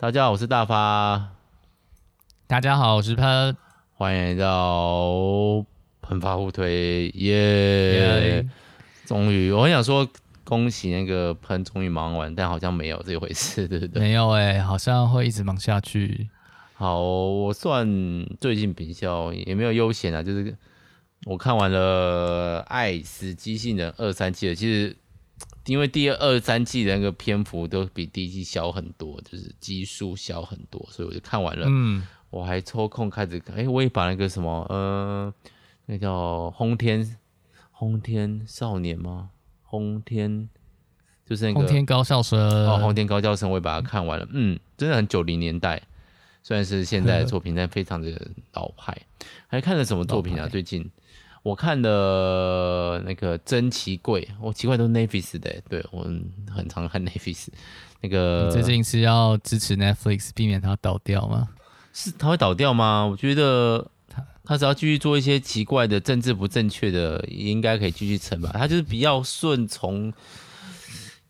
大家好，我是大发。大家好，我是喷。欢迎来到喷发互推，耶！终于，我很想说恭喜那个喷终于忙完，但好像没有这回事，对不对？没有哎、欸，好像会一直忙下去。好，我算最近比较也没有悠闲啊，就是我看完了《爱死机器人》二三季了，其实。因为第二二三季的那个篇幅都比第一季小很多，就是集数小很多，所以我就看完了。嗯，我还抽空开始看，哎，我也把那个什么，呃，那叫轰天轰天少年吗？轰天就是那个轰天高校生哦，轰天高校生，我也把它看完了。嗯，真的很九零年代，虽然是现在的作品，但非常的老派。还看了什么作品啊？最近？我看的那个真奇怪，我奇怪都是 Netflix 的，对，我很常看 Netflix。那个你最近是要支持 Netflix，避免它倒掉吗？是它会倒掉吗？我觉得它它只要继续做一些奇怪的政治不正确的，应该可以继续撑吧。它就是比较顺从，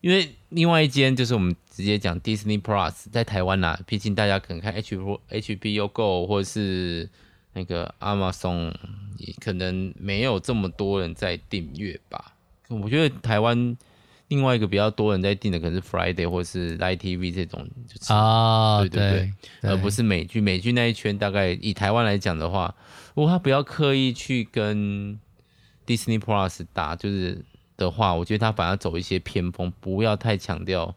因为另外一间就是我们直接讲 Disney Plus 在台湾啦，毕竟大家可能看 H HBO Go 或者是。那个 Amazon 也可能没有这么多人在订阅吧。我觉得台湾另外一个比较多人在订的，可能是 Friday 或是 Light TV 这种，就是啊，对对对，对，而不是美剧。美剧那一圈大概以台湾来讲的话，如果他不要刻意去跟 Disney Plus 打，就是的话，我觉得他反而走一些偏锋，不要太强调。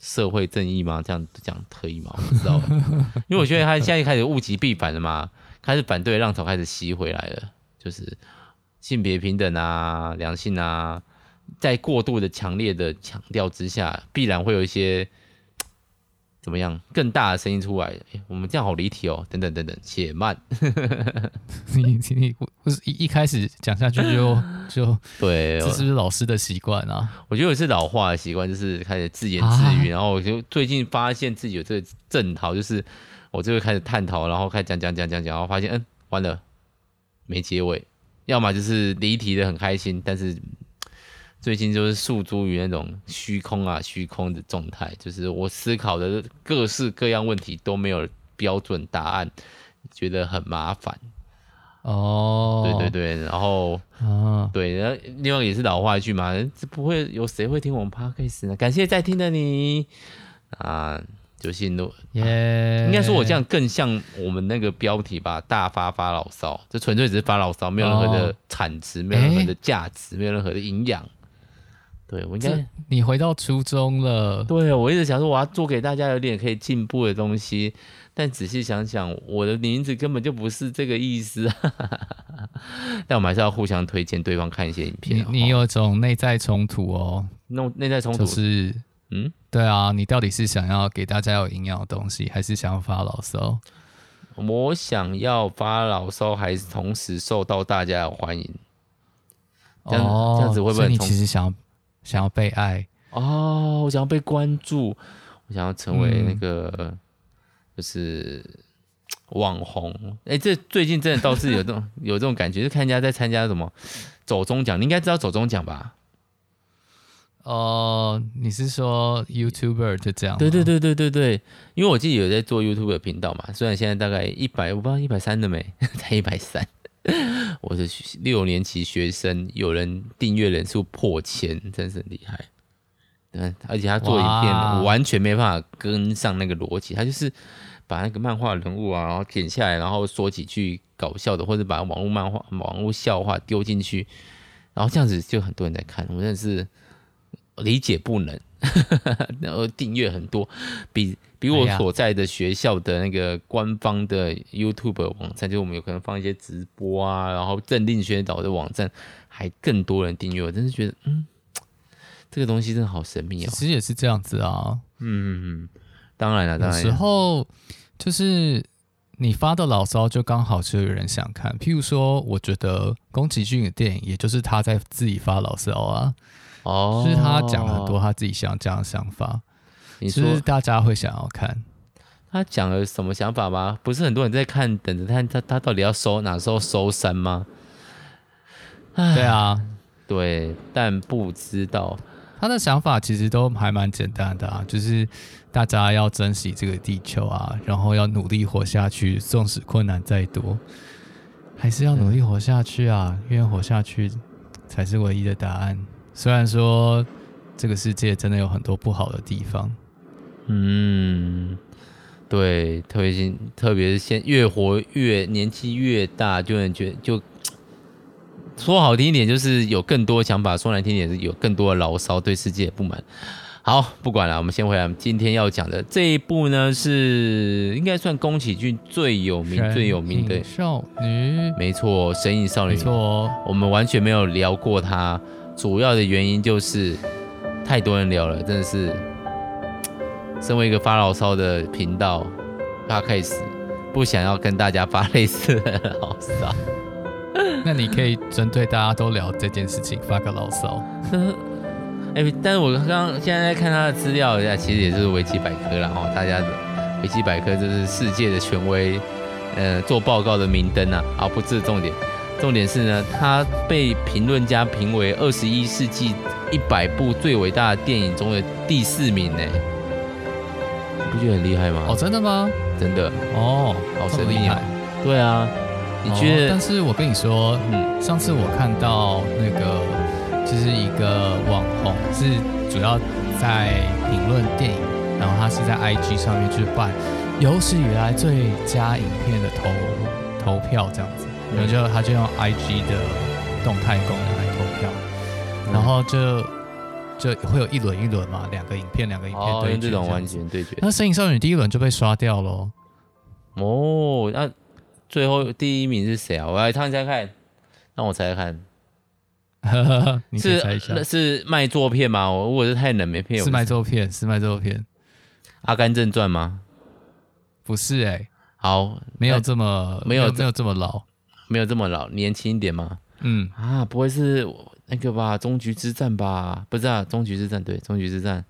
社会正义吗？这样讲可以吗？我不知道，因为我觉得他现在开始物极必反了嘛，开始反对浪潮开始吸回来了，就是性别平等啊、良性啊，在过度的强烈的强调之下，必然会有一些。怎么样？更大的声音出来，欸、我们这样好离题哦。等等等等，且慢。你你不是一一开始讲下去就 就对，这是不是老师的习惯啊？我觉得我是老化的习惯，就是开始自言自语，啊、然后我就最近发现自己有这个症头，就是我就会开始探讨，然后开始讲讲讲讲讲，然后发现嗯，完了，没结尾，要么就是离题的很开心，但是。最近就是诉诸于那种虚空啊，虚空的状态，就是我思考的各式各样问题都没有标准答案，觉得很麻烦。哦，对对对，然后，啊，对，然后另外也是老话一句嘛，这不会有谁会听我们 Podcast 呢？感谢在听的你啊，就进入，耶、啊，应该说我这样更像我们那个标题吧，大发发牢骚，这纯粹只是发牢骚，没有任何的产值，哦、没有任何的价值，没有任何的营养。对，我应该你回到初中了。对，我一直想说我要做给大家有点可以进步的东西，但仔细想想，我的名字根本就不是这个意思。但我们还是要互相推荐对方看一些影片。你你有种内在冲突哦，那内在冲突、就是嗯，对啊，你到底是想要给大家有营养的东西，还是想要发牢骚？我想要发牢骚，还是同时受到大家的欢迎？这样、哦、这样子会不会？你其实想要。想要被爱哦，我想要被关注，我想要成为那个、嗯、就是网红。哎、欸，这最近真的倒是有这种有这种感觉，就看人家在参加什么走中奖，你应该知道走中奖吧？哦，你是说 YouTuber 就这样？对对对对对对，因为我自己有在做 YouTuber 频道嘛，虽然现在大概一百，我不知道一百三了没，才一百三。我是六年级学生，有人订阅人数破千，真是厉害。嗯，而且他做影片，我完全没办法跟上那个逻辑。他就是把那个漫画人物啊，然后剪下来，然后说几句搞笑的，或者把网络漫画、网络笑话丢进去，然后这样子就很多人在看。我真的是理解不能，然后订阅很多，比。比我所在的学校的那个官方的 YouTube 网站，就我们有可能放一些直播啊，然后政令宣导的网站，还更多人订阅。我真是觉得，嗯，这个东西真的好神秘啊、哦！其实也是这样子啊，嗯嗯嗯，当然了，当然。有时候就是你发的牢骚，就刚好就有人想看。譬如说，我觉得宫崎骏的电影，也就是他在自己发牢骚啊，哦，就是他讲了很多他自己想讲的想法。你说是大家会想要看他讲了什么想法吗？不是很多人在看，等着看他他到底要收哪时候收山吗？对啊，对，但不知道他的想法其实都还蛮简单的啊，就是大家要珍惜这个地球啊，然后要努力活下去，纵使困难再多，还是要努力活下去啊，因为活下去才是唯一的答案。虽然说这个世界真的有很多不好的地方，嗯，对，特别是特别是现越活越年纪越大，就能觉得就。说好听一点，就是有更多想法；说难听一点，是有更多的牢骚，对世界不满。好，不管了，我们先回来。今天要讲的这一部呢，是应该算宫崎骏最有名、最有名的少女。没错，《神隐少女》。没错，哦，我们完全没有聊过它，主要的原因就是太多人聊了，真的是。身为一个发牢骚的频道，他开始不想要跟大家发类似的牢骚。那你可以针对大家都聊这件事情发个牢骚。哎，但是我刚刚现在在看他的资料，其实也是维基百科啦。哦，大家的维基百科就是世界的权威，呃，做报告的明灯啊。啊，不是重点，重点是呢，他被评论家评为二十一世纪一百部最伟大的电影中的第四名呢。你不觉得很厉害吗？哦，真的吗？真的哦，好神厉害。对啊。你觉得、哦？但是我跟你说，嗯，上次我看到那个，就是一个网红，是主要在评论电影，然后他是在 IG 上面去办有史以来最佳影片的投投票这样子，然后就他就用 IG 的动态功能来投票，然后就就会有一轮一轮嘛，两个影片两个影片对决，哦、这种完全对决。那《身影少女》第一轮就被刷掉了。哦，那。最后第一名是谁啊？我来猜猜看，让我猜猜看。你猜一下，是是卖座片吗？我如果是太冷没骗我。是卖座片，是卖座片。阿甘正传吗？不是哎、欸。好，没有这么没有没有这么老，没有这么老，年轻一点吗？嗯啊，不会是那个吧？终局之战吧？不是啊，终局之战对，终局之战。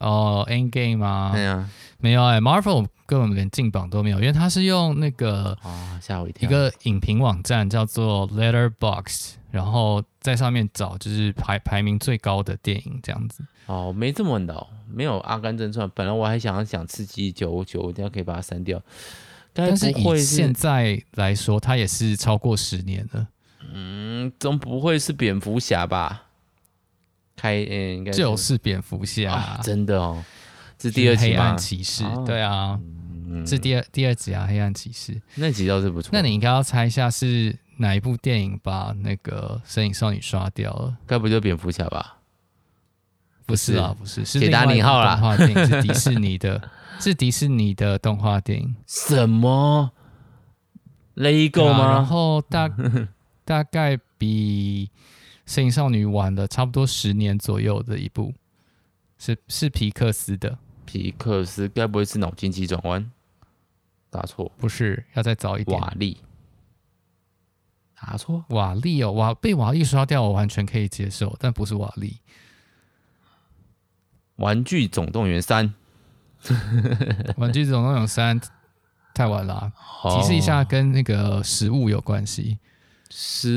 哦，Endgame 吗？对啊，没有哎、欸、，Marvel。根本连进榜都没有，因为他是用那个啊，吓我一跳，一个影评网站叫做 Letterboxd，然后在上面找就是排排名最高的电影这样子。哦，没这么老，没有《阿甘正传》。本来我还想要讲《刺激九九》，我等下可以把它删掉。但是以现在来说，它也是超过十年了。嗯，总不会是蝙蝠侠吧？开，嗯，应该就是蝙蝠侠，啊，真的哦。是第二集黑暗骑士，哦、对啊，嗯、是第二第二集啊，黑暗骑士那集倒是不错。那你应该要猜一下是哪一部电影把那个身影少女刷掉了？该不就蝙蝠侠吧？不是啊，不是，是铁达尼号啦。动画电影是迪士尼的，是迪士尼的动画电影。什么？Lego 吗？然后大 大概比神隐少女晚了差不多十年左右的一部，是是皮克斯的。皮克斯该不会是脑筋急转弯？答错，不是，要再早一点。瓦力，答错。瓦力哦，瓦被瓦力刷掉，我完全可以接受，但不是瓦力。玩具总动员三，玩具总动员三太晚了，提示一下，跟那个食物有关系。食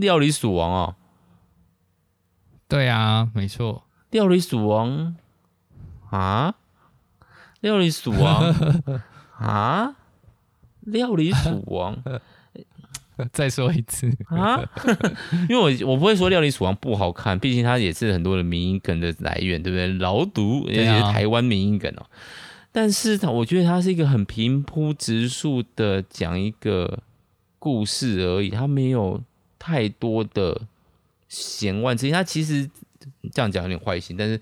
料理鼠王哦，对啊，没错。料理鼠王啊！料理鼠王啊！料理鼠王，再说一次啊！因为我我不会说料理鼠王不好看，毕竟它也是很多的民音梗的来源，对不对？老毒也是台湾民音梗哦。但是它，我觉得它是一个很平铺直述的讲一个故事而已，它没有太多的弦外之音，它其实。这样讲有点坏心，但是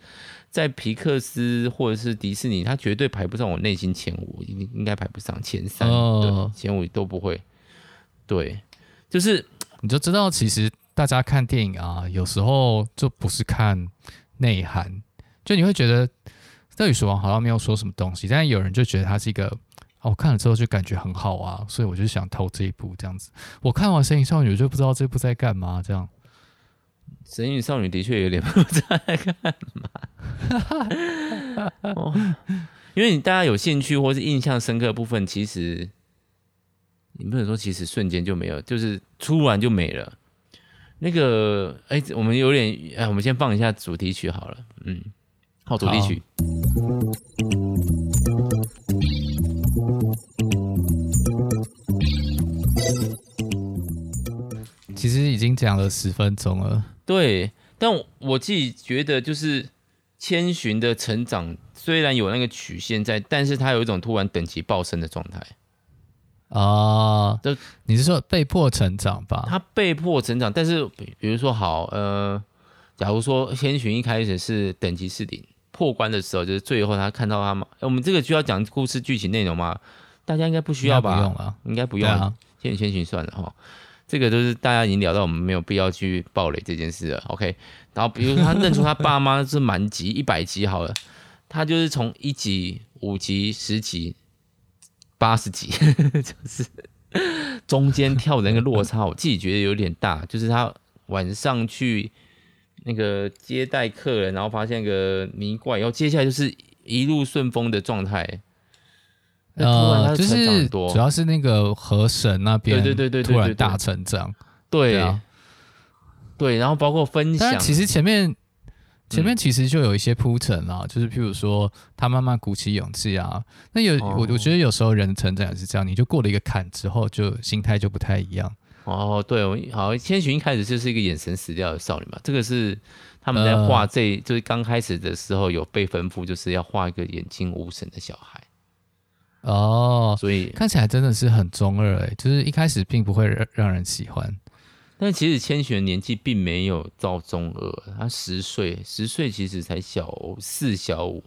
在皮克斯或者是迪士尼，他绝对排不上我内心前五，应应该排不上前三，哦、对，前五都不会。对，就是你就知道，其实大家看电影啊，有时候就不是看内涵，就你会觉得《料理鼠王》好像没有说什么东西，但是有人就觉得它是一个，我、哦、看了之后就感觉很好啊，所以我就想投这一部这样子。我看完《神隐少女》就不知道这部在干嘛这样。神隐少女的确有点 不知道在干嘛，哦，因为你大家有兴趣或是印象深刻的部分，其实你不能说其实瞬间就没有，就是突然就没了。那个，哎、欸，我们有点，哎，我们先放一下主题曲好了，嗯，好，主题曲。其实已经讲了十分钟了，对，但我自己觉得，就是千寻的成长虽然有那个曲线在，但是它有一种突然等级暴升的状态。啊，就你是说被迫成长吧？他被迫成长，但是比如说好，呃，假如说千寻一开始是等级是零，破关的时候就是最后他看到他嘛，我们这个需要讲故事剧情内容吗？大家应该不需要吧？不用了，应该不用。啊、千寻千寻算了哈，这个都是大家已经聊到，我们没有必要去暴雷这件事了。OK，然后比如说他认出他爸妈是满级一百级好了，他就是从一级、五级、十级。八十几，就是中间跳的那个落差，我自己觉得有点大。就是他晚上去那个接待客人，然后发现个泥怪，然后接下来就是一路顺风的状态。呃，就是主要是那个河神那边，对对对对，突然大成长，对啊，对，然后包括分享，其实前面。前面其实就有一些铺陈啊，就是譬如说他慢慢鼓起勇气啊。那有我我觉得有时候人的成长也是这样，你就过了一个坎之后，就心态就不太一样。哦，对，我好，千寻一开始就是一个眼神死掉的少女嘛。这个是他们在画这，呃、就是刚开始的时候有被吩咐，就是要画一个眼睛无神的小孩。哦，所以看起来真的是很中二哎，就是一开始并不会让让人喜欢。但其实千寻的年纪并没有到中二，他十岁，十岁其实才小四小五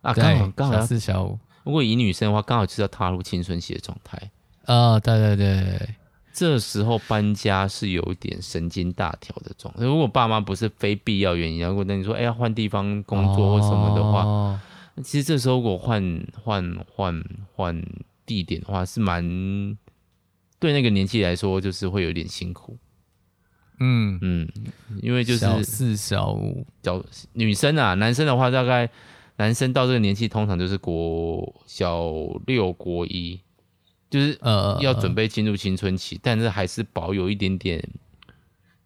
啊，刚好刚好四小五。如果以女生的话，刚好就是要踏入青春期的状态啊。对对对，这时候搬家是有点神经大条的状态。如果爸妈不是非必要原因，如果那你说哎要换地方工作或什么的话，哦、其实这时候如果换换换换地点的话，是蛮。对那个年纪来说，就是会有点辛苦。嗯嗯，因为就是小四、小五，小女生啊，男生的话，大概男生到这个年纪，通常就是国小六、国一，就是呃要准备进入青春期，呃、但是还是保有一点点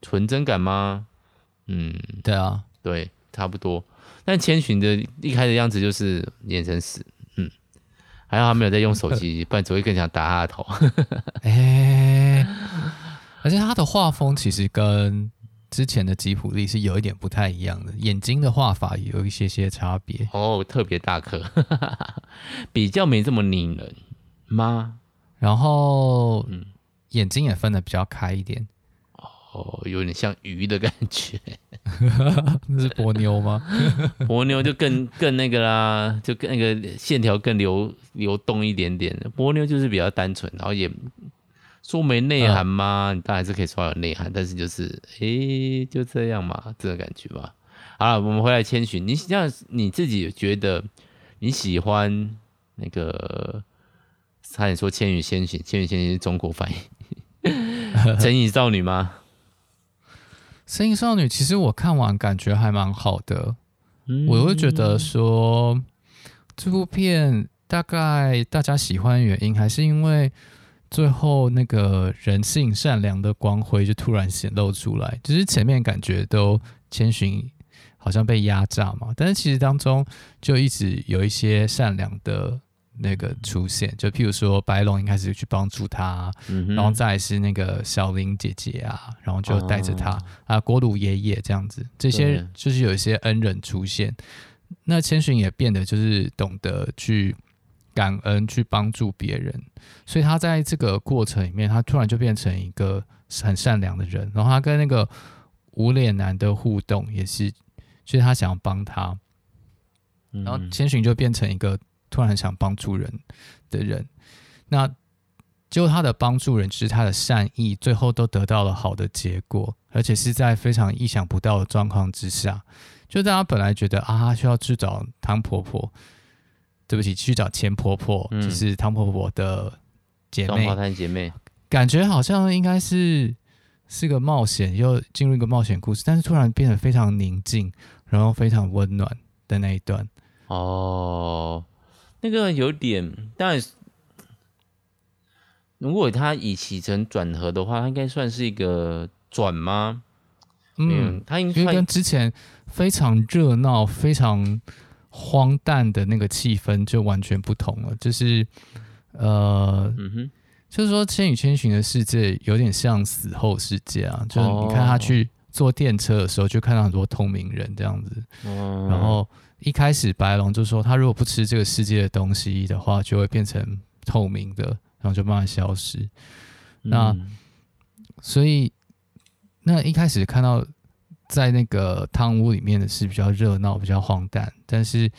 纯真感吗？嗯，对啊，对，差不多。但千寻的一开始样子就是眼神死。还好他没有在用手机，不然只会更想打他的头。哎、欸，而且他的画风其实跟之前的吉普力是有一点不太一样的，眼睛的画法也有一些些差别。哦，特别大颗，比较没这么拧人吗？然后，嗯，眼睛也分得比较开一点。哦，有点像鱼的感觉，那是波妞吗？波妞就更更那个啦，就更那个线条更流流动一点点。波妞就是比较单纯，然后也说没内涵吗？你当然是可以说有内涵，但是就是诶、欸，就这样嘛，这个感觉吧。好了，我们回来千寻，你像你自己觉得你喜欢那个，差点说千与千寻，千与千寻是中国翻译，成瘾少女吗？神隐少女，其实我看完感觉还蛮好的，嗯、我会觉得说这部片大概大家喜欢原因，还是因为最后那个人性善良的光辉就突然显露出来。只、就是前面感觉都千寻好像被压榨嘛，但是其实当中就一直有一些善良的。那个出现，就譬如说白龙一开始去帮助他，嗯、然后再来是那个小玲姐姐啊，然后就带着他、哦、啊，锅炉爷爷这样子，这些就是有一些恩人出现。那千寻也变得就是懂得去感恩，去帮助别人，所以他在这个过程里面，他突然就变成一个很善良的人。然后他跟那个无脸男的互动也是，就是他想要帮他，然后千寻就变成一个。突然想帮助人的人，那结果他的帮助人，就是他的善意，最后都得到了好的结果，而且是在非常意想不到的状况之下。就大家本来觉得啊，需要去找汤婆婆，对不起，去找钱婆婆，嗯、就是汤婆婆的姐妹，双胞胎姐妹，感觉好像应该是是个冒险，又进入一个冒险故事，但是突然变得非常宁静，然后非常温暖的那一段，哦。那个有点，但如果他以起承转合的话，他应该算是一个转吗？嗯，他应该跟之前非常热闹、非常荒诞的那个气氛就完全不同了。就是，呃，嗯哼，就是说《千与千寻》的世界有点像死后世界啊。就是你看他去坐电车的时候，就看到很多透明人这样子。哦。然后一开始白龙就说，他如果不吃这个世界的东西的话，就会变成透明的，然后就慢慢消失。那所以。那一开始看到在那个汤屋里面的是比较热闹、比较荒诞，但是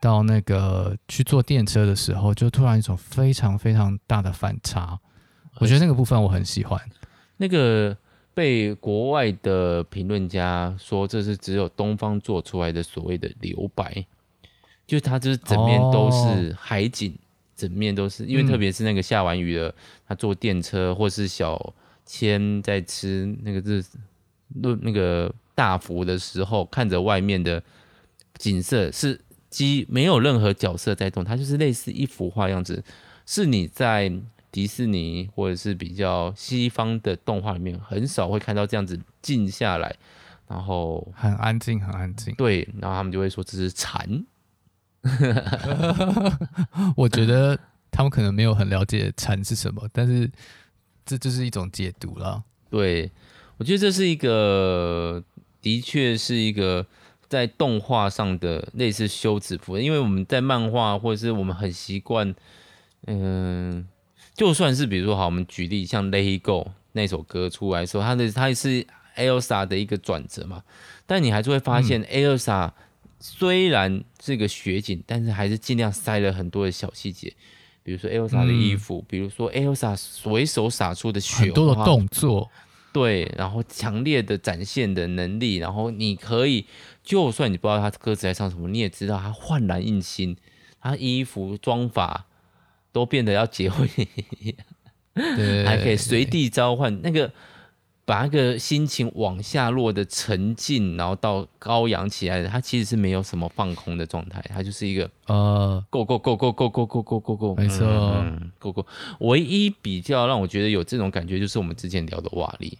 到那个去坐电车的时候，就突然一种非常非常大的反差。我觉得那个部分我很喜欢。那个被国外的评论家说这是只有东方做出来的所谓的留白，就它就是整面都是海景，哦、整面都是，因为特别是那个下完雨了，他坐电车或是小。千在吃那个日论那个大福的时候，看着外面的景色是几没有任何角色在动，它就是类似一幅画样子。是你在迪士尼或者是比较西方的动画里面很少会看到这样子静下来，然后很安静，很安静。对，然后他们就会说这是禅。我觉得他们可能没有很了解禅是什么，但是。这就是一种解读了。对，我觉得这是一个，的确是一个在动画上的类似休止符。因为我们在漫画或者是我们很习惯，嗯，就算是比如说好，我们举例像《Let It Go》那首歌出来的时候，它的它是 Elsa 的一个转折嘛。但你还是会发现，Elsa 虽然是个雪景，但是还是尽量塞了很多的小细节。比如说 Elsa 的衣服，嗯、比如说 Elsa 随手洒出的雪花，很多的动作，对，然后强烈的展现的能力，然后你可以，就算你不知道他歌词在唱什么，你也知道他焕然一新，他衣服妆发都变得要结婚，对，还可以随地召唤那个。把那个心情往下落的沉静，然后到高扬起来的，它其实是没有什么放空的状态，它就是一个呃，go go go go go go go go go go，没错，go go。唯一比较让我觉得有这种感觉，就是我们之前聊的瓦力。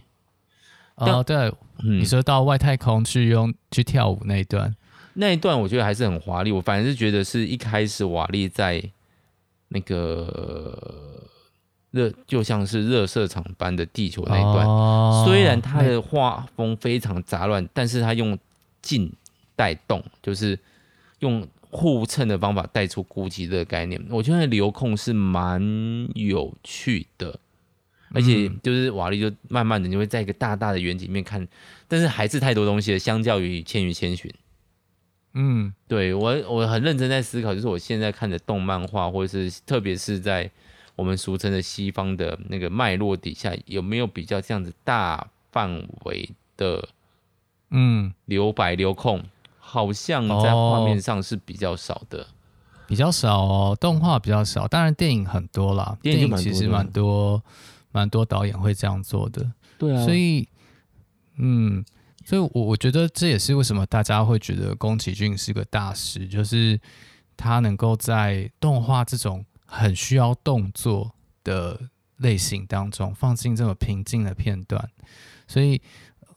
哦，对，嗯，你说到外太空去用去跳舞那一段，那一段我觉得还是很华丽。我反正是觉得是一开始瓦力在那个。热就像是热射场般的地球那一段，哦、虽然它的画风非常杂乱，但是它用静带动，就是用互衬的方法带出孤寂的概念。我觉得流控是蛮有趣的，而且就是瓦力就慢慢的就会在一个大大的远景里面看，但是还是太多东西了，相较于《千与千寻》。嗯，对，我我很认真在思考，就是我现在看的动漫画，或者是特别是在。我们俗称的西方的那个脉络底下，有没有比较这样子大范围的，嗯，留白留空？好像在画面上是比较少的，哦、比较少哦，动画比较少。当然电影很多啦，电影其实蛮多，蛮多导演会这样做的。对啊，所以，嗯，所以我我觉得这也是为什么大家会觉得宫崎骏是个大师，就是他能够在动画这种。很需要动作的类型当中放进这么平静的片段，所以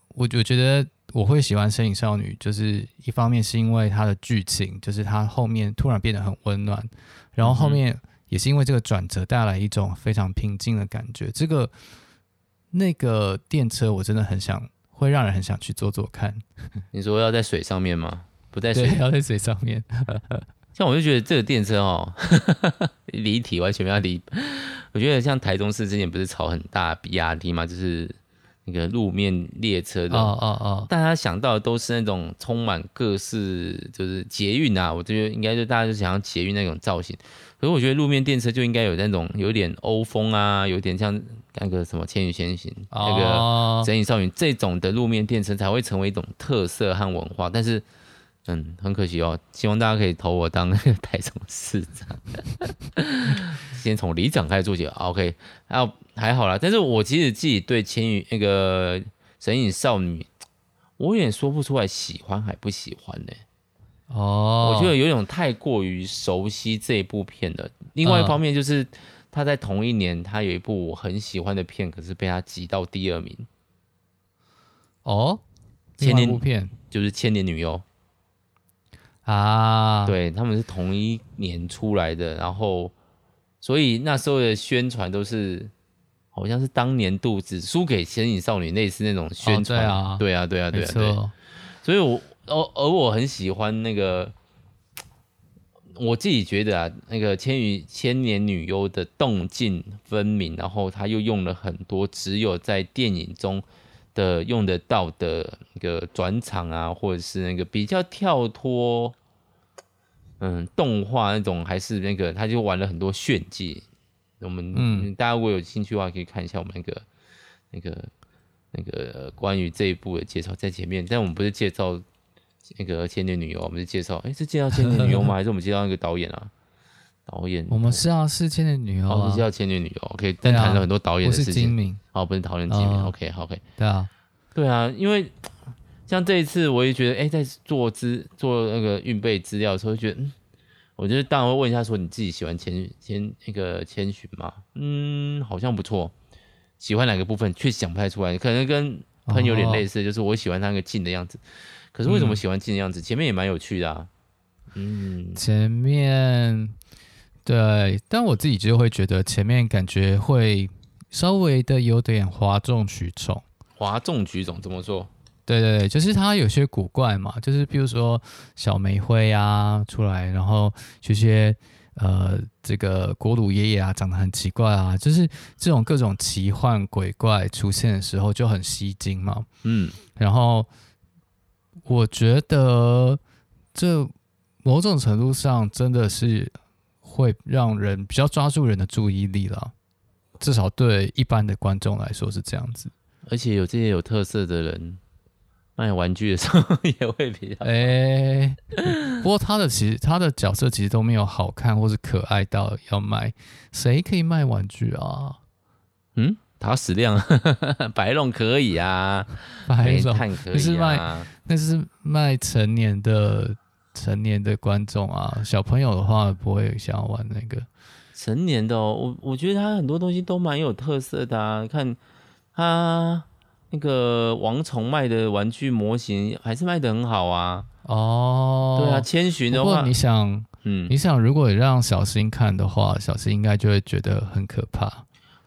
我我觉得我会喜欢《身影少女》，就是一方面是因为它的剧情，就是它后面突然变得很温暖，然后后面也是因为这个转折带来一种非常平静的感觉。这个那个电车我真的很想，会让人很想去做做看。你说要在水上面吗？不在水，要在水上面。像我就觉得这个电车哦，离题完全没有离。我觉得像台中市之前不是炒很大比亚迪嘛，就是那个路面列车的。哦哦哦。大家想到的都是那种充满各式，就是捷运啊。我觉得应该就大家就想要捷运那种造型。可是我觉得路面电车就应该有那种有点欧风啊，有点像那个什么《千与千寻》那个《神隐少女》这种的路面电车才会成为一种特色和文化。但是。嗯，很可惜哦。希望大家可以投我当那个 台中市长，先从里长开始做起。OK，还有还好啦。但是我其实自己对千与那个神隐少女，我有点说不出来喜欢还不喜欢呢、欸。哦，我觉得有种太过于熟悉这一部片了。另外一方面就是，他在同一年，他有一部我很喜欢的片，可是被他挤到第二名。哦，千年部片？就是《千年女优》啊，对，他们是同一年出来的，然后所以那时候的宣传都是好像是当年度只输给《神隐少女》类似那种宣传、哦，对啊，对啊，对啊，对啊，对，所以我而而我很喜欢那个。我自己觉得啊，那个《千与千年女优》的动静分明，然后他又用了很多只有在电影中的用得到的那个转场啊，或者是那个比较跳脱，嗯，动画那种，还是那个，他就玩了很多炫技。我们、嗯、大家如果有兴趣的话，可以看一下我们那个那个那个关于这一部的介绍，在前面，但我们不是介绍。那个千年女优，我们就介绍，哎，是介绍千年女优吗？还是我们介绍那个导演啊？导演，我们是啊，是千年女优、啊，我们是介绍千年女优，OK。但谈了很多导演的事情。哦，不是讨论精明，OK，OK。对啊，对啊，因为像这一次，我也觉得，哎，在做资做那个运备资料的时候，觉得，嗯，我觉得当然会问一下，说你自己喜欢千千那个千寻吗？嗯，好像不错。喜欢哪个部分？确实想不太出来，可能跟喷有点类似，哦、就是我喜欢他那个静的样子。可是为什么喜欢静的样子？嗯、前面也蛮有趣的啊。嗯，前面对，但我自己就会觉得前面感觉会稍微的有点哗众取宠。哗众取宠怎么说？对对对，就是他有些古怪嘛，就是比如说小玫瑰啊出来，然后这些呃这个国鲁爷爷啊长得很奇怪啊，就是这种各种奇幻鬼怪出现的时候就很吸睛嘛。嗯，然后。我觉得这某种程度上真的是会让人比较抓住人的注意力了，至少对一般的观众来说是这样子。而且有这些有特色的人卖玩具的时候也会比较……哎、欸，不过他的其实他的角色其实都没有好看或是可爱到要卖，谁可以卖玩具啊？嗯。塔矢亮，白龙可以啊，白龙可以啊，那是卖那是卖成年的成年的观众啊，小朋友的话不会想要玩那个成年的哦。我我觉得他很多东西都蛮有特色的啊，看他那个王虫卖的玩具模型还是卖的很好啊。哦，对啊，千寻的话，你想，嗯，你想如果让小新看的话，小新应该就会觉得很可怕，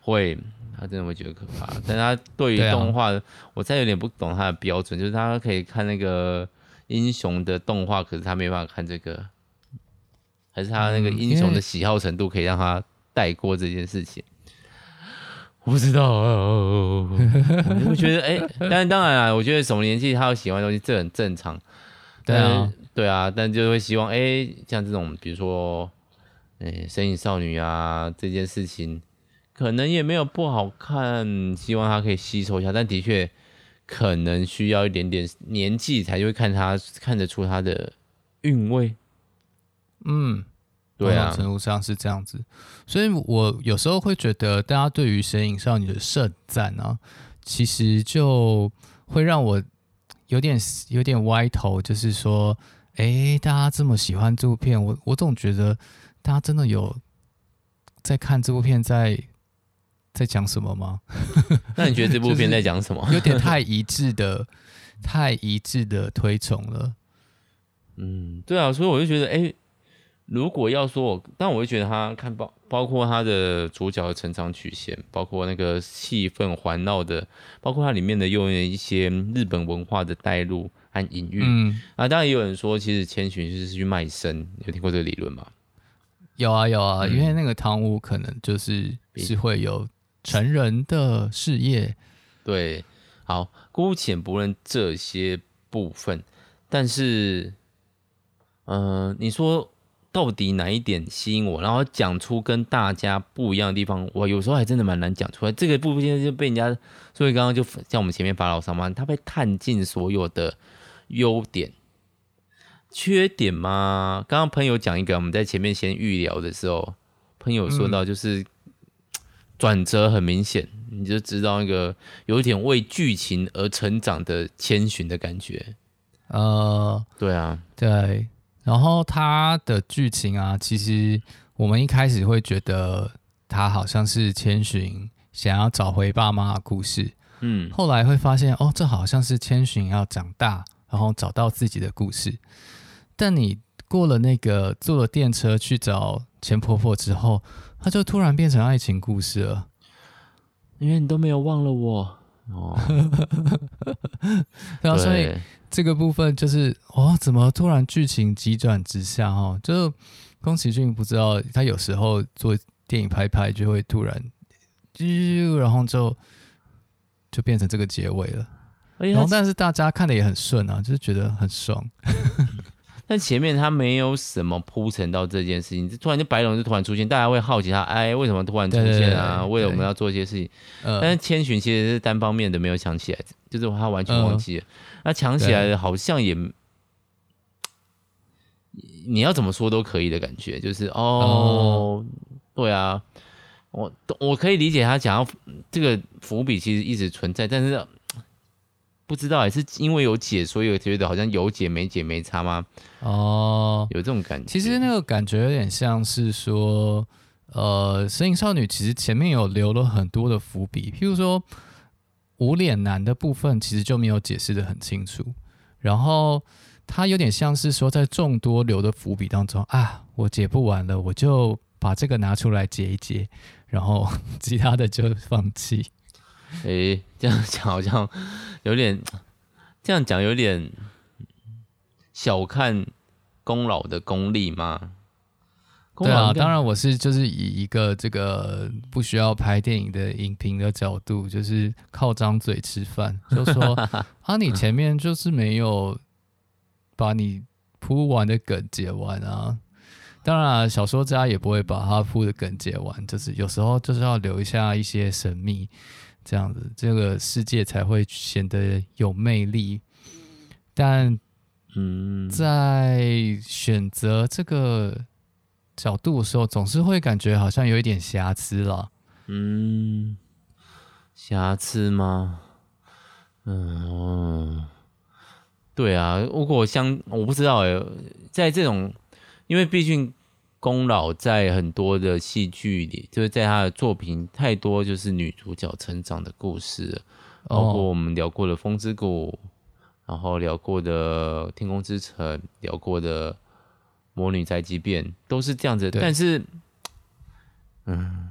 会。他真的会觉得可怕，但他对于动画，啊、我再有点不懂他的标准，就是他可以看那个英雄的动画，可是他没办法看这个，还是他那个英雄的喜好程度可以让他带过这件事情？我不知道，我觉得哎、欸，但当然啊，我觉得什么年纪他有喜欢的东西，这很正常。对啊，对啊，但就会希望哎、欸，像这种比如说，哎、欸，神隐少女啊这件事情。可能也没有不好看，希望他可以吸收一下，但的确可能需要一点点年纪才会看他看得出他的韵味。嗯，对啊，程度上是这样子，所以我有时候会觉得，大家对于《神隐少女》的盛赞啊，其实就会让我有点有点歪头，就是说，哎，大家这么喜欢这部片，我我总觉得大家真的有在看这部片在。在讲什么吗？那你觉得这部片在讲什么？有点太一致的，太一致的推崇了。嗯，对啊，所以我就觉得，哎、欸，如果要说我，但我会觉得他看包包括他的主角的成长曲线，包括那个气氛环绕的，包括它里面的用一些日本文化的带入和隐喻。嗯，啊，当然也有人说，其实千寻是去卖身，有听过这个理论吗？有啊，有啊，嗯、因为那个汤屋可能就是是会有。成人的事业，对，好，姑且不论这些部分，但是，嗯、呃，你说到底哪一点吸引我，然后讲出跟大家不一样的地方，我有时候还真的蛮难讲出来。这个部分就被人家，所以刚刚就像我们前面法老上嘛，他被探尽所有的优点、缺点吗？刚刚朋友讲一个，我们在前面先预聊的时候，朋友说到就是。嗯转折很明显，你就知道那个有一点为剧情而成长的千寻的感觉。呃，对啊，对。然后他的剧情啊，其实我们一开始会觉得他好像是千寻想要找回爸妈的故事，嗯，后来会发现哦，这好像是千寻要长大，然后找到自己的故事。但你过了那个坐了电车去找钱婆婆之后，它就突然变成爱情故事了，因为你都没有忘了我 哦。然后所以这个部分就是哦，怎么突然剧情急转直下哦？就宫崎骏不知道他有时候做电影拍拍就会突然，啾然后就。就变成这个结尾了，然后但是大家看的也很顺啊，就是觉得很爽。但前面他没有什么铺陈到这件事情，突然就白龙就突然出现，大家会好奇他，哎，为什么突然出现啊？为了我们要做一些事情。但是千寻其实是单方面的，没有想起来，就是他完全忘记了。那抢起来的好像也，你要怎么说都可以的感觉，就是哦，对啊。我我可以理解他讲要这个伏笔其实一直存在，但是不知道还是因为有解，所以我觉得好像有解没解没差吗？哦，有这种感觉。其实那个感觉有点像是说，呃，神隐少女其实前面有留了很多的伏笔，譬如说无脸男的部分其实就没有解释的很清楚，然后他有点像是说在众多留的伏笔当中啊，我解不完了，我就把这个拿出来解一解。然后 其他的就放弃。诶，这样讲好像有点，这样讲有点小看功劳的功力吗？对啊，当然我是就是以一个这个不需要拍电影的影评的角度，就是靠张嘴吃饭，就说啊，你前面就是没有把你铺完的梗解完啊。当然，小说家也不会把它铺的梗解完，就是有时候就是要留下一些神秘，这样子这个世界才会显得有魅力。但，嗯，在选择这个角度的时候，总是会感觉好像有一点瑕疵了。嗯，瑕疵吗？嗯，对啊，如果相我不知道哎，在这种。因为毕竟宫老在很多的戏剧里，就是在他的作品太多，就是女主角成长的故事，包括我们聊过的《风之谷》，然后聊过的《天空之城》，聊过的《魔女宅急便》，都是这样子。但是，嗯，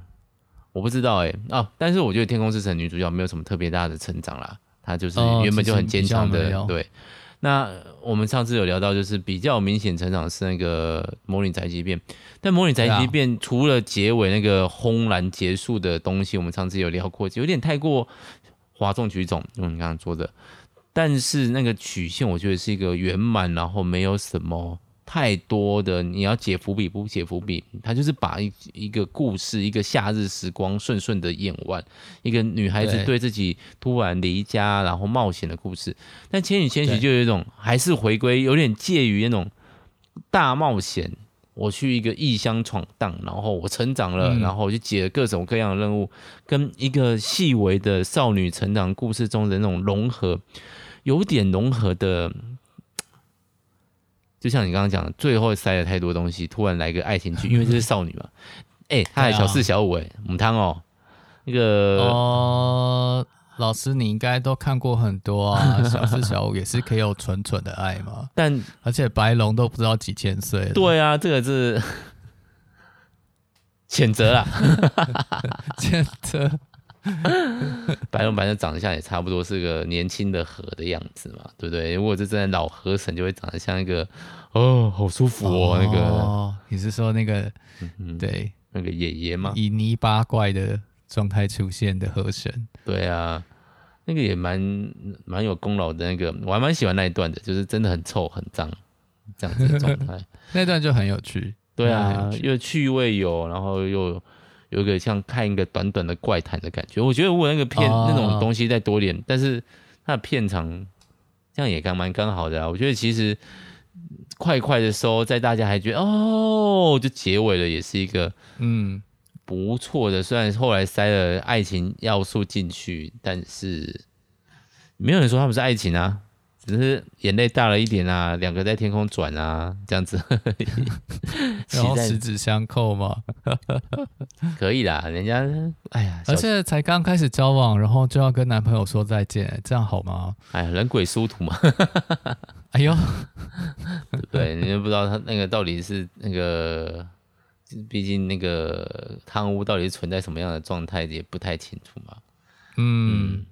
我不知道哎啊，但是我觉得《天空之城》女主角没有什么特别大的成长啦，她就是原本就很坚强的，对。那我们上次有聊到，就是比较明显成长是那个《魔女宅急便》，但《魔女宅急便》除了结尾那个轰然结束的东西，我们上次有聊过，有点太过哗众取宠，用你刚刚说的。但是那个曲线，我觉得是一个圆满，然后没有什么。太多的你要解伏笔不解伏笔，他就是把一一个故事，一个夏日时光顺顺的演完，一个女孩子对自己突然离家然后冒险的故事。但《千与千寻》就有一种还是回归，有点介于那种大冒险，我去一个异乡闯荡，然后我成长了，然后我就解了各种各样的任务，跟一个细微的少女成长故事中的那种融合，有点融合的。就像你刚刚讲的，最后塞了太多东西，突然来个爱情剧，因为这是少女嘛。哎、欸，他还小四小五哎，母汤哦，那个哦，老师你应该都看过很多啊，小四小五也是可以有纯纯的爱嘛。但而且白龙都不知道几千岁了。对啊，这个是 谴责啦，谴责。白龙白的长得像也差不多是个年轻的河的样子嘛，对不对？如果是真的老河神，就会长得像一个哦，好舒服哦，哦那个。你是说那个？嗯、对，那个爷爷吗？以泥巴怪的状态出现的河神。对啊，那个也蛮蛮有功劳的。那个我还蛮喜欢那一段的，就是真的很臭很脏这样子的状态。那段就很有趣。对啊，又趣味有，然后又。有一个像看一个短短的怪谈的感觉，我觉得如果那个片、那种东西再多点，但是它的片长这样也刚蛮刚好的啊。我觉得其实快快的收，在大家还觉得哦，就结尾了，也是一个嗯不错的。虽然后来塞了爱情要素进去，但是没有人说他们是爱情啊，只是眼泪大了一点啊，两个在天空转啊，这样子，然后十指相扣嘛，可以啦，人家哎呀，而且才刚开始交往，然后就要跟男朋友说再见，这样好吗？哎呀，人鬼殊途嘛，哎呦，对，你就不知道他那个到底是那个，毕竟那个贪污到底是存在什么样的状态，也不太清楚嘛，嗯。嗯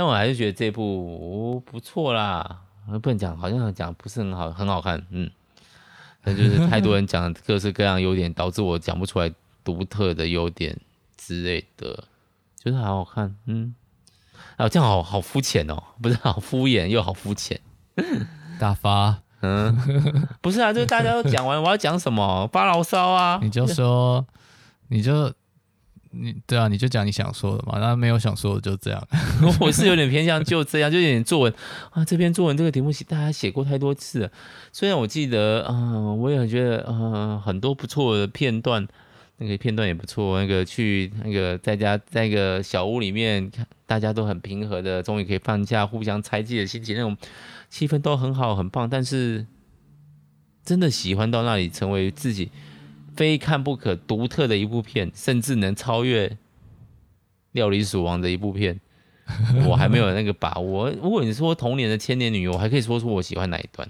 但我还是觉得这部不错啦，不能讲，好像讲不是很好，很好看，嗯，那就是太多人讲各式各样优点，导致我讲不出来独特的优点之类的，就是好好看，嗯，啊，这样好好肤浅哦，不是好敷衍又好肤浅，大发，嗯，不是啊，就是大家都讲完，我要讲什么发牢骚啊？你就说，你就。你对啊，你就讲你想说的嘛，那没有想说的就这样。我是有点偏向就这样，就有点作文啊，这篇作文这个题目写大家写过太多次了。虽然我记得，嗯、我也觉得，嗯、很多不错的片段，那个片段也不错。那个去那个在家在一个小屋里面，大家都很平和的，终于可以放假，互相猜忌的心情，那种气氛都很好，很棒。但是真的喜欢到那里，成为自己。非看不可，独特的一部片，甚至能超越《料理鼠王》的一部片，我还没有那个把握。如果你说童年的千年女优，我还可以说出我喜欢哪一段。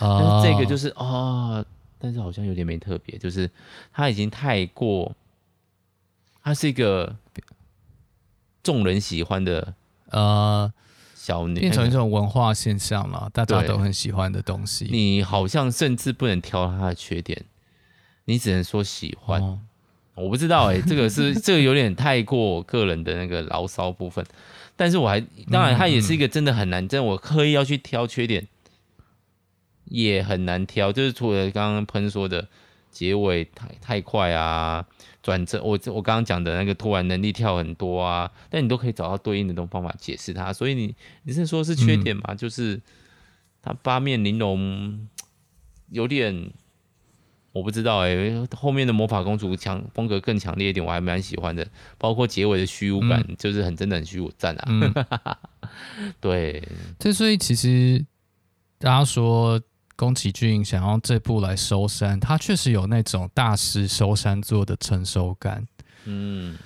但是这个就是啊、哦，但是好像有点没特别，就是它已经太过，它是一个众人喜欢的呃小女，变成一种文化现象了，大家都很喜欢的东西。你好像甚至不能挑它的缺点。你只能说喜欢，哦、我不知道哎、欸，这个是这个有点太过个人的那个牢骚部分，但是我还当然它也是一个真的很难，真的我刻意要去挑缺点也很难挑，就是除了刚刚喷说的结尾太太快啊，转折我我刚刚讲的那个突然能力跳很多啊，但你都可以找到对应的这种方法解释它，所以你你是说是缺点吗？嗯、就是它八面玲珑有点。我不知道哎、欸，后面的魔法公主强风格更强烈一点，我还蛮喜欢的。包括结尾的虚无感，嗯、就是很真的很虚无赞啊。嗯、对，这所以其实大家说宫崎骏想要这部来收山，他确实有那种大师收山做的成熟感。嗯，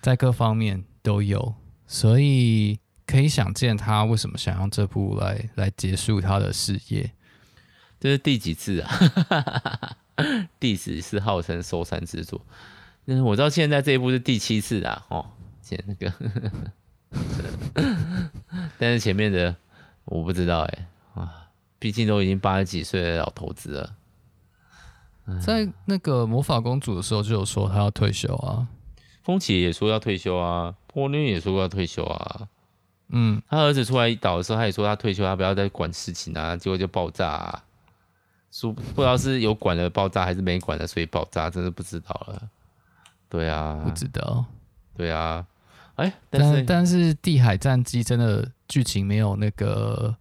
在各方面都有，所以可以想见他为什么想要这部来来结束他的事业。这是第几次啊？第十次号称收山之作。嗯，我知道现在这一部是第七次啊。哦，前那个，但是前面的我不知道哎。啊，毕竟都已经八十几岁的老头子了。在那个魔法公主的时候就有说她要退休啊，风起也说要退休啊，波妞也说过要退休啊。嗯，他儿子出来倒的时候，他也说他退休，他不要再管事情啊，结果就爆炸啊。说不知道是有管的爆炸还是没管的，所以爆炸，真的不知道了。对啊，不知道。对啊，哎、欸，但是但，是《地海战机》真的剧情没有那个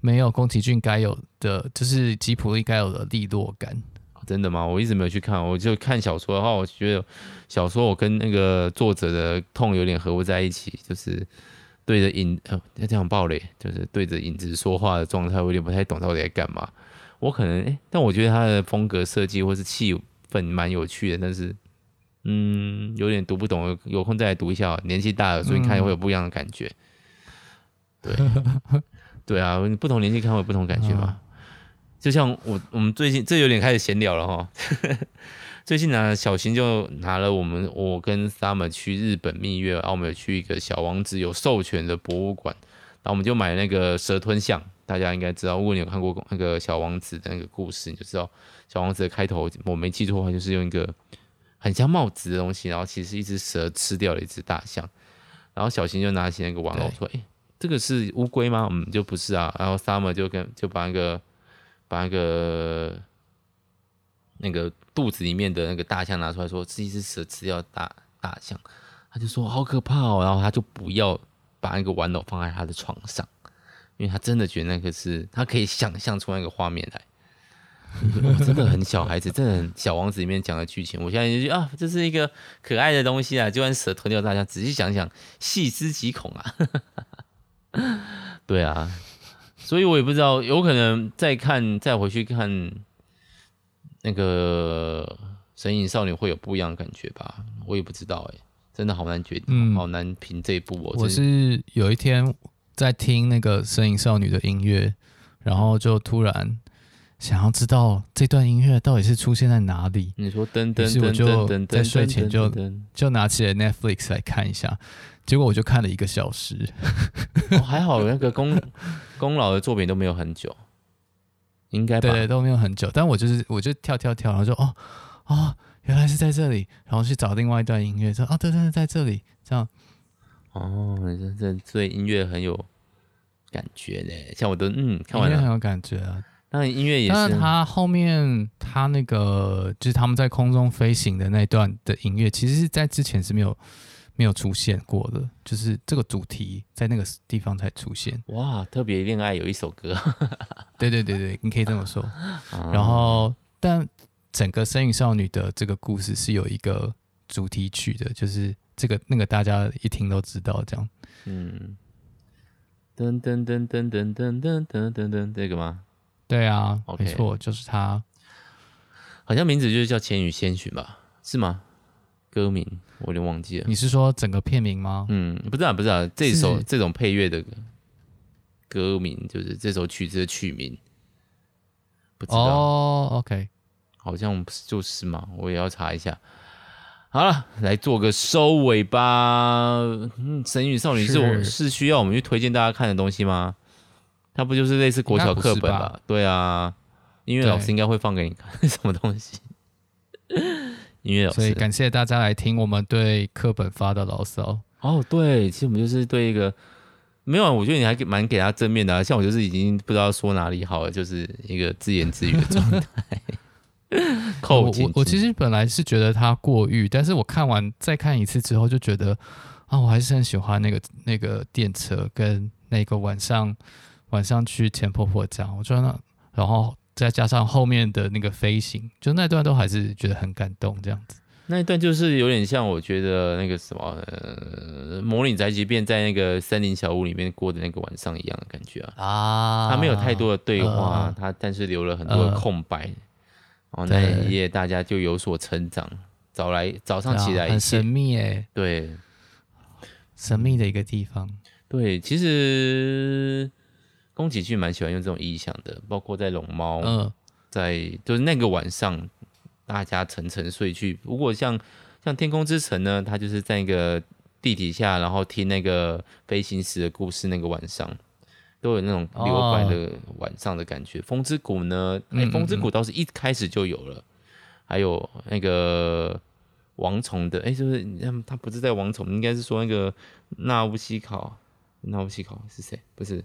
没有宫崎骏该有的，就是吉普力该有的利落感。真的吗？我一直没有去看，我就看小说的话，我觉得小说我跟那个作者的痛有点合不在一起，就是对着影呃要这样暴雷，就是对着影子说话的状态，我有点不太懂到底在干嘛。我可能、欸、但我觉得他的风格设计或是气氛蛮有趣的，但是嗯，有点读不懂，有空再来读一下。年纪大了，所以看会有不一样的感觉。嗯、对，对啊，不同年纪看会有不同感觉嘛。嗯、就像我，我们最近这有点开始闲聊了哈。最近呢，小新就拿了我们我跟 Summer 去日本蜜月，然后我们有去一个小王子有授权的博物馆，然后我们就买那个蛇吞象。大家应该知道，如果你有看过那个小王子的那个故事，你就知道小王子的开头，我没记错的话，就是用一个很像帽子的东西，然后其实一只蛇吃掉了一只大象，然后小新就拿起那个玩偶说：“哎、欸，这个是乌龟吗？”嗯，就不是啊。然后 Summer 就跟就把那个把那个那个肚子里面的那个大象拿出来说：“是一只蛇吃掉大大象。”他就说：“好可怕哦！”然后他就不要把那个玩偶放在他的床上。因为他真的觉得那个是他可以想象出那个画面来，我真的很小孩子，真的很小王子里面讲的剧情。我现在就觉得啊，这是一个可爱的东西啊，就算蛇吞掉大家，仔细想想，细思极恐啊。对啊，所以我也不知道，有可能再看再回去看那个《神隐少女》会有不一样的感觉吧？我也不知道哎、欸，真的好难决定，嗯、好难评这一部、哦。我是有一天在听那个《身影少女》的音乐，然后就突然。想要知道这段音乐到底是出现在哪里？你说噔噔噔噔噔，于是我就在睡前就就拿起了 Netflix 来看一下，结果我就看了一个小时。哦，还好那个功功劳的作品都没有很久，应该对，对都没有很久。但我就是我就跳跳跳，然后就哦哦，原来是在这里，然后去找另外一段音乐，说啊对对对，在这里这样。哦，这这对音乐很有感觉嘞，像我都嗯看完了很有感觉啊。那音乐也是，但是他后面他那个就是他们在空中飞行的那段的音乐，其实是在之前是没有没有出现过的，就是这个主题在那个地方才出现。哇，特别恋爱有一首歌，对对对对，你可以这么说。然后，但整个《身影少女》的这个故事是有一个主题曲的，就是这个那个大家一听都知道这样。嗯，噔噔噔噔噔噔噔噔噔噔，这个吗？对啊，Okay. 没错，就是他，好像名字就是叫《千与千寻》吧？是吗？歌名我有点忘记了。你是说整个片名吗？嗯，不知道，不知道。这首这种配乐的歌名，就是这首曲子的曲名，不知道。哦，OK，好像就是嘛，我也要查一下。好了，来做个收尾吧。嗯，《神隐少女》是我是需要我们去推荐大家看的东西吗？它不就是类似国小课本吧？吧对啊，音乐老师应该会放给你看什么东西。音乐老师，所以感谢大家来听我们对课本发的牢骚。哦，对，其实我们就是对一个没有，我觉得你还蛮给他正面的啊。像我就是已经不知道说哪里好了，就是一个自言自语的状态。我我我其实本来是觉得他过誉，但是我看完再看一次之后，就觉得啊，我还是很喜欢那个那个电车跟那个晚上。晚上去钱婆婆家，我觉得那，然后再加上后面的那个飞行，就那段都还是觉得很感动，这样子。那一段就是有点像我觉得那个什么，呃，魔女宅急便在那个森林小屋里面过的那个晚上一样的感觉啊。啊，他没有太多的对话，他、呃、但是留了很多的空白。哦、呃，那一夜大家就有所成长。早来早上起来、啊，很神秘诶。对，神秘的一个地方。对，其实。宫崎骏蛮喜欢用这种意象的，包括在龙猫，嗯，在就是那个晚上，大家沉沉睡去。如果像像天空之城呢，它就是在一个地底下，然后听那个飞行时的故事，那个晚上都有那种留白的晚上的感觉。风、哦、之谷呢，哎、欸，风之谷倒是一开始就有了。嗯嗯还有那个王虫的，哎、欸，就是他不是在王虫，应该是说那个纳乌西考，纳乌西考是谁？不是。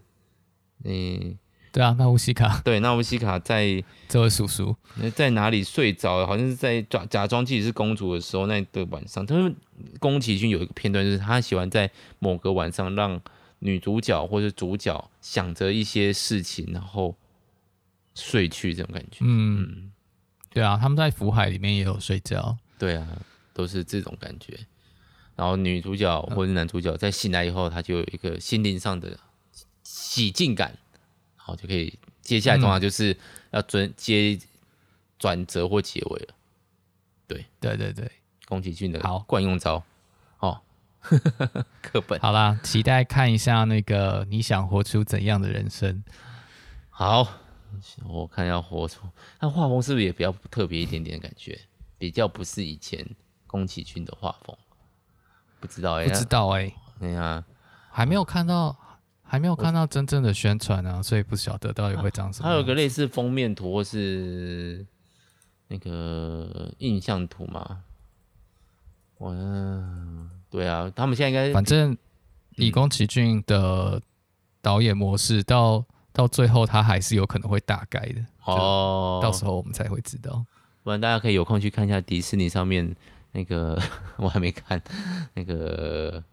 嗯，对啊，纳乌西卡，对，纳乌西卡在这位叔叔在哪里睡着？好像是在假假装自己是公主的时候，那个晚上，他说宫崎骏有一个片段，就是他喜欢在某个晚上让女主角或者主角想着一些事情，然后睡去，这种感觉。嗯，嗯对啊，他们在福海里面也有睡觉。对啊，都是这种感觉。然后女主角或者男主角在醒来以后，他就有一个心灵上的。喜静感，然后，就可以。接下来通常就是要转接转折或结尾了。对对对对，宫崎骏的好惯用招。好，课本好啦，期待看一下那个你想活出怎样的人生？好，我看要活出，那画风是不是也比较特别一点点的感觉？比较不是以前宫崎骏的画风，不知道哎、欸，不知道哎、欸，哎呀，还没有看到。还没有看到真正的宣传啊，所以不晓得到底会长什么。它有个类似封面图或是那个印象图嘛？哇，对啊，他们现在应该反正以宫崎骏的导演模式，到到最后他还是有可能会大改的哦。到时候我们才会知道。不然大家可以有空去看一下迪士尼上面那个，我还没看那个。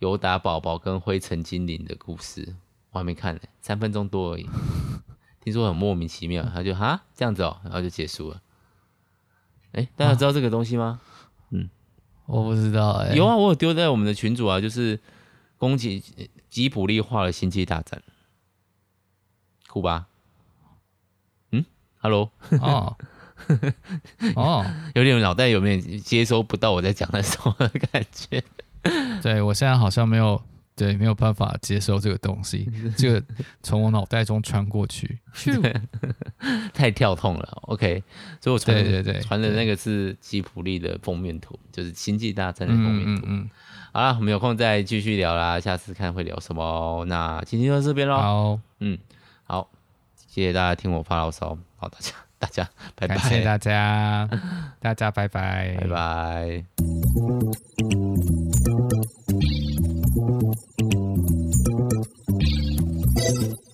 尤达宝宝跟灰尘精灵的故事，我还没看呢，三分钟多而已。听说很莫名其妙，他就哈这样子哦，然后就结束了。哎、欸，大家知道这个东西吗？我不知道哎、欸。有啊，我有丢在我们的群组啊，就是宫崎吉卜力画了《星际大战》。酷吧？嗯，Hello，哦，哦，有点脑袋有没有接收不到我在讲的什么的感觉？对，我现在好像没有。对，没有办法接受这个东西，这个从我脑袋中穿过去，太跳痛了。OK，所以我传对对对传的那个是吉普力的封面图，就是《星际大战》的封面图。嗯，嗯，嗯好了，我们有空再继续聊啦，下次看会聊什么。那今天就到这边喽。好，嗯，好，谢谢大家听我发牢骚。好，大家大家拜拜，谢谢大家，大家拜拜，拜拜。Thank you.